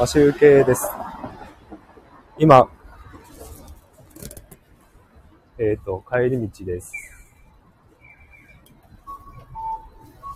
マシュウケです。今、えっ、と、帰り道です。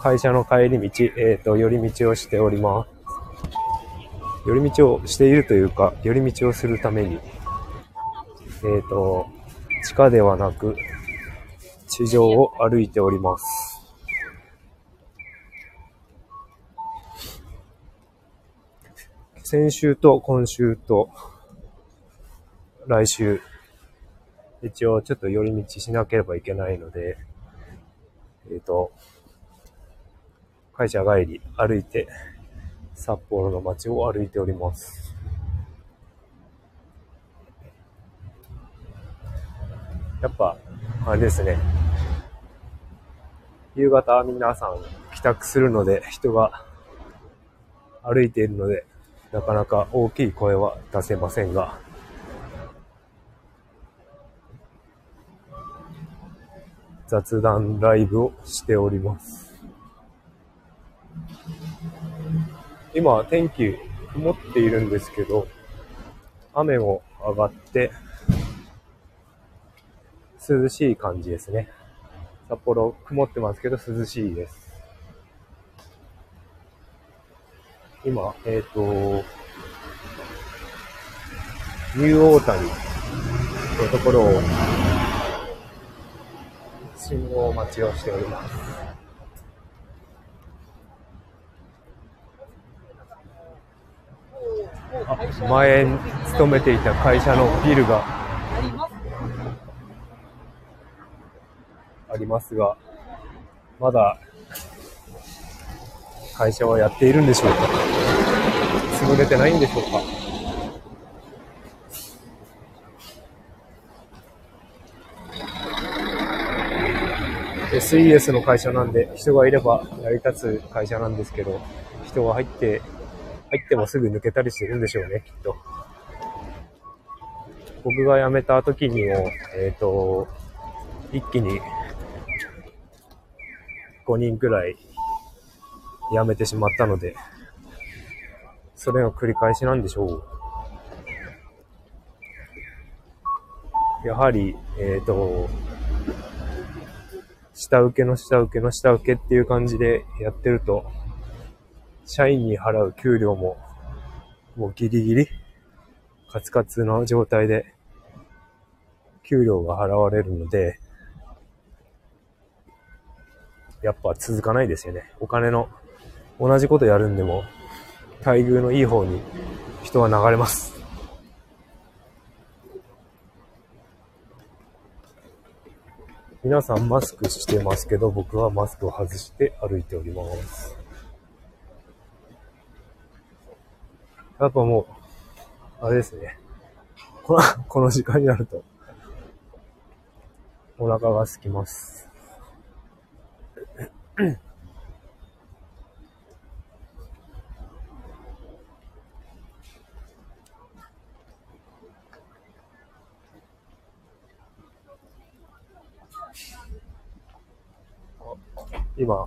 会社の帰り道、えっ、と、寄り道をしております。寄り道をしているというか、寄り道をするために、えっ、と、地下ではなく、地上を歩いております。先週と今週と来週、一応ちょっと寄り道しなければいけないので、えっ、と、会社帰り歩いて札幌の街を歩いております。やっぱ、あれですね。夕方皆さん帰宅するので人が歩いているので、なかなか大きい声は出せませんが、雑談ライブをしております。今、天気曇っているんですけど、雨も上がって、涼しい感じですね。札幌曇ってますけど涼しいです。今、えっ、と、ニューオータニのところを、信号待ちをしております。あ前勤めていた会社のビルがありますが、まだ会社はやっているんでしょうか？潰れてないんでしょうか？SES の会社なんで人がいれば成り立つ会社なんですけど人が入って入ってもすぐ抜けたりしてるんでしょうねきっと。僕が辞めた時にもえっ、と一気に5人くらい辞めてしまったので、それの繰り返しなんでしょう。やはり、えっ、と、下請けの下請けの下請けっていう感じでやってると、社員に払う給料も、もうギリギリ、カツカツの状態で、給料が払われるので、やっぱ続かないですよね。お金の同じことやるんでも、待遇のいい方に人は流れます。皆さんマスクしてますけど、僕はマスクを外して歩いております。やっぱもう、あれですね。このこの時間になると、お腹が空きます。今、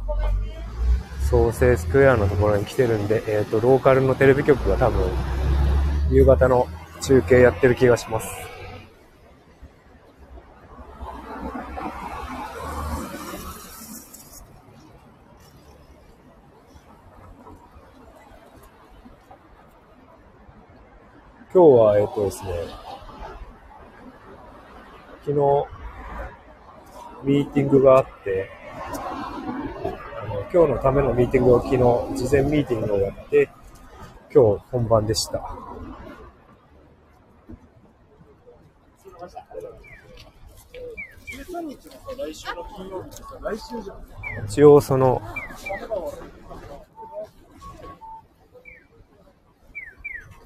創生スクエアのところに来てるんで、えっ、と、ローカルのテレビ局が多分、夕方の中継やってる気がします。今日は、えっ、とですね、昨日、ミーティングがあって、の今日のためのミーティングを昨日、事前ミーティングをやって、今日本番でした。一応その、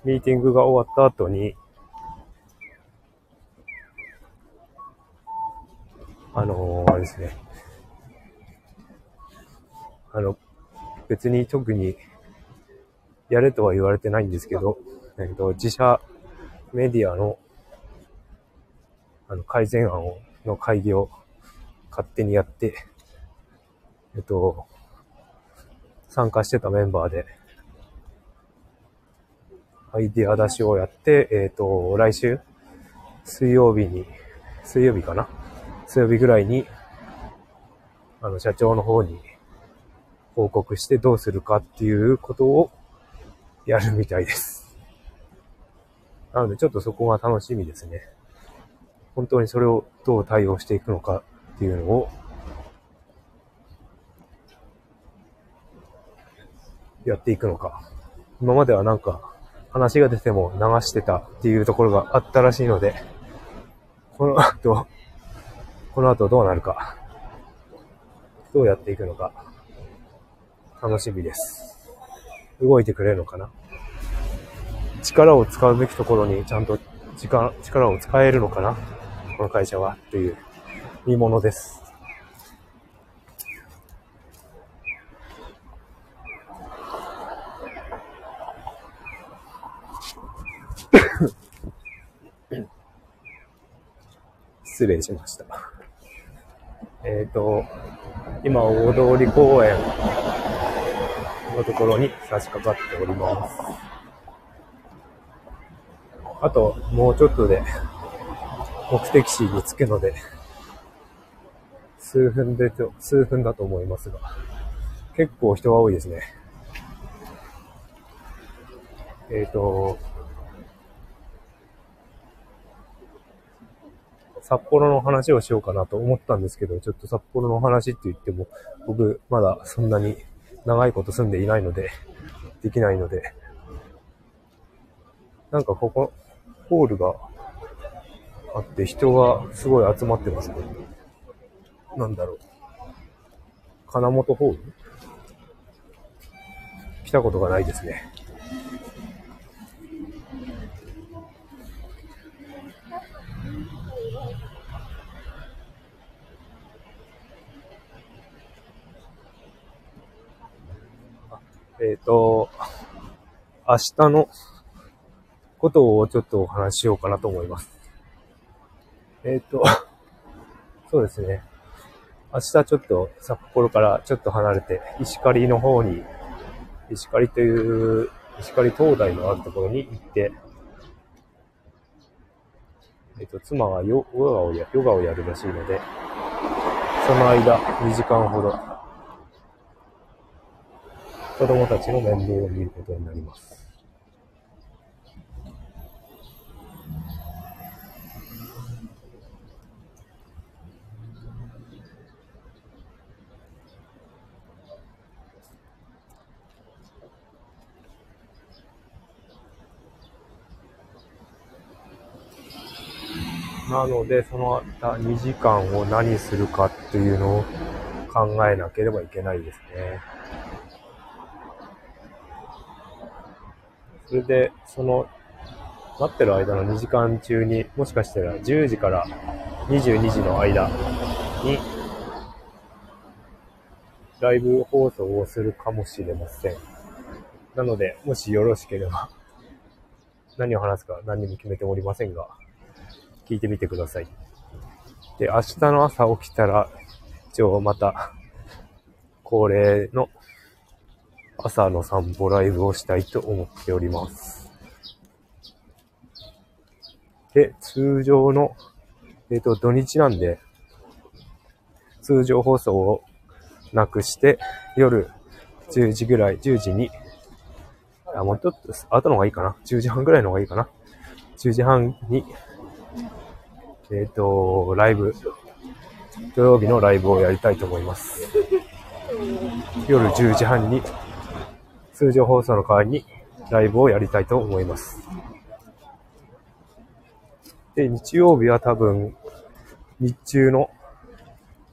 ミーティングが終わった後に、あのーあれですね。あの、別に特にやれとは言われてないんですけど、えっと、自社メディアのあの改善案をの会議を勝手にやって、えっと、参加してたメンバーで、アイディア出しをやって、えっ、と、来週、水曜日に、水曜日かな？水曜日ぐらいに、あの、社長の方に報告してどうするかっていうことをやるみたいです。なので、ちょっとそこが楽しみですね。本当にそれをどう対応していくのかっていうのをやっていくのか。今まではなんか話が出ても流してたっていうところがあったらしいので、この後、この後どうなるか、どうやっていくのか、楽しみです。動いてくれるのかな？力を使うべきところにちゃんと時間、力を使えるのかな？この会社はっていう見ものです。失礼しました。えっ、ー、と、今、大通公園のところに差し掛かっております。あと、もうちょっとで、目的地に着くので、数分でと、数分だと思いますが、結構人が多いですね。えっ、ー、と、札幌の話をしようかなと思ったんですけど、ちょっと札幌の話って言っても、僕まだそんなに長いこと住んでいないので、できないので、なんかここ、ホールがあって人がすごい集まってますね。なんだろう。金本ホール？来たことがないですね。えっ、ー、と、明日のことをちょっとお話ししようかなと思います。えっ、ー、と、そうですね。明日ちょっと札幌からちょっと離れて、石狩の方に、石狩という、石狩灯台のあるところに行って、えっ、ー、と、妻がヨガをやヨガをやるらしいので、その間、2時間ほど、子供たちの面倒を見ることになります。なので、その2時間を何するかっていうのを考えなければいけないですね。それで、その、待ってる間の2時間中に、もしかしたら10時から22時の間に、ライブ放送をするかもしれません。なので、もしよろしければ、何を話すか何にも決めておりませんが、聞いてみてください。で、明日の朝起きたら、一応また、恒例の朝の散歩ライブをしたいと思っております。で、通常の、えっ、ー、と、土日なんで、通常放送をなくして、夜10時ぐらい、10時に、あ、もうちょっと後の方がいいかな。10時半ぐらいの方がいいかな。10時半に、えっ、ー、と、ライブ、土曜日のライブをやりたいと思います。夜10時半に通常放送の代わりにライブをやりたいと思います。で、日曜日は多分、日中の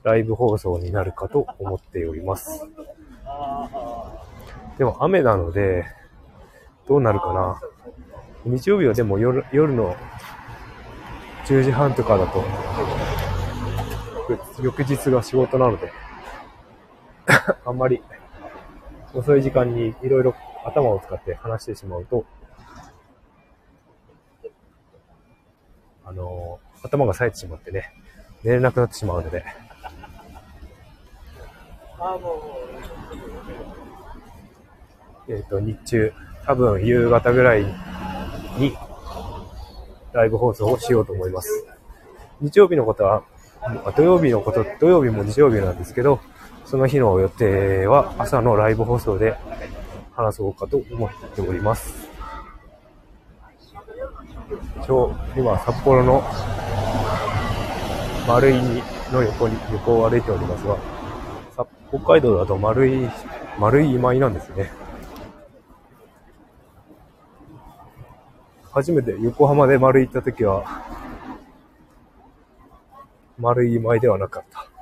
ライブ放送になるかと思っております。でも雨なので、どうなるかな。日曜日はでも夜夜の10時半とかだと、翌日が仕事なので あんまり遅い時間にいろいろ頭を使って話してしまうと、あのー、頭が冴えてしまってね、寝れなくなってしまうので、えっ、ー、と、日中、多分夕方ぐらいにライブ放送をしようと思います。日曜日のことは、土曜日のこと、土曜日も日曜日なんですけど、その日の予定は朝のライブ放送で話そうかと思っております。今日、今、札幌の丸いの横に、横を歩いておりますが、北海道だと丸い、丸い今井なんですね。初めて横浜で丸い行った時は、丸い今井ではなかった。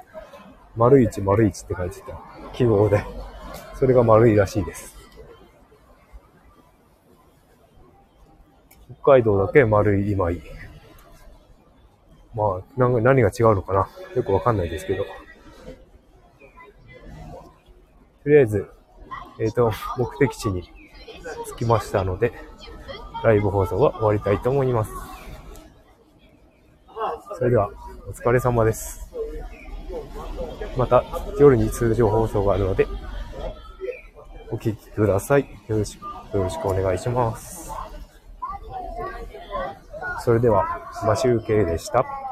丸一丸一って書いてた記号で、それが丸いらしいです。北海道だけ丸い今井。まあ、何が違うのかな？よくわかんないですけど。とりあえず、えっ、ー、と、目的地に着きましたので、ライブ放送は終わりたいと思います。それでは、お疲れ様です。また、夜に通常放送があるので、お聴きください。よろしく、よろしくお願いします。それでは、マシュウケイでした。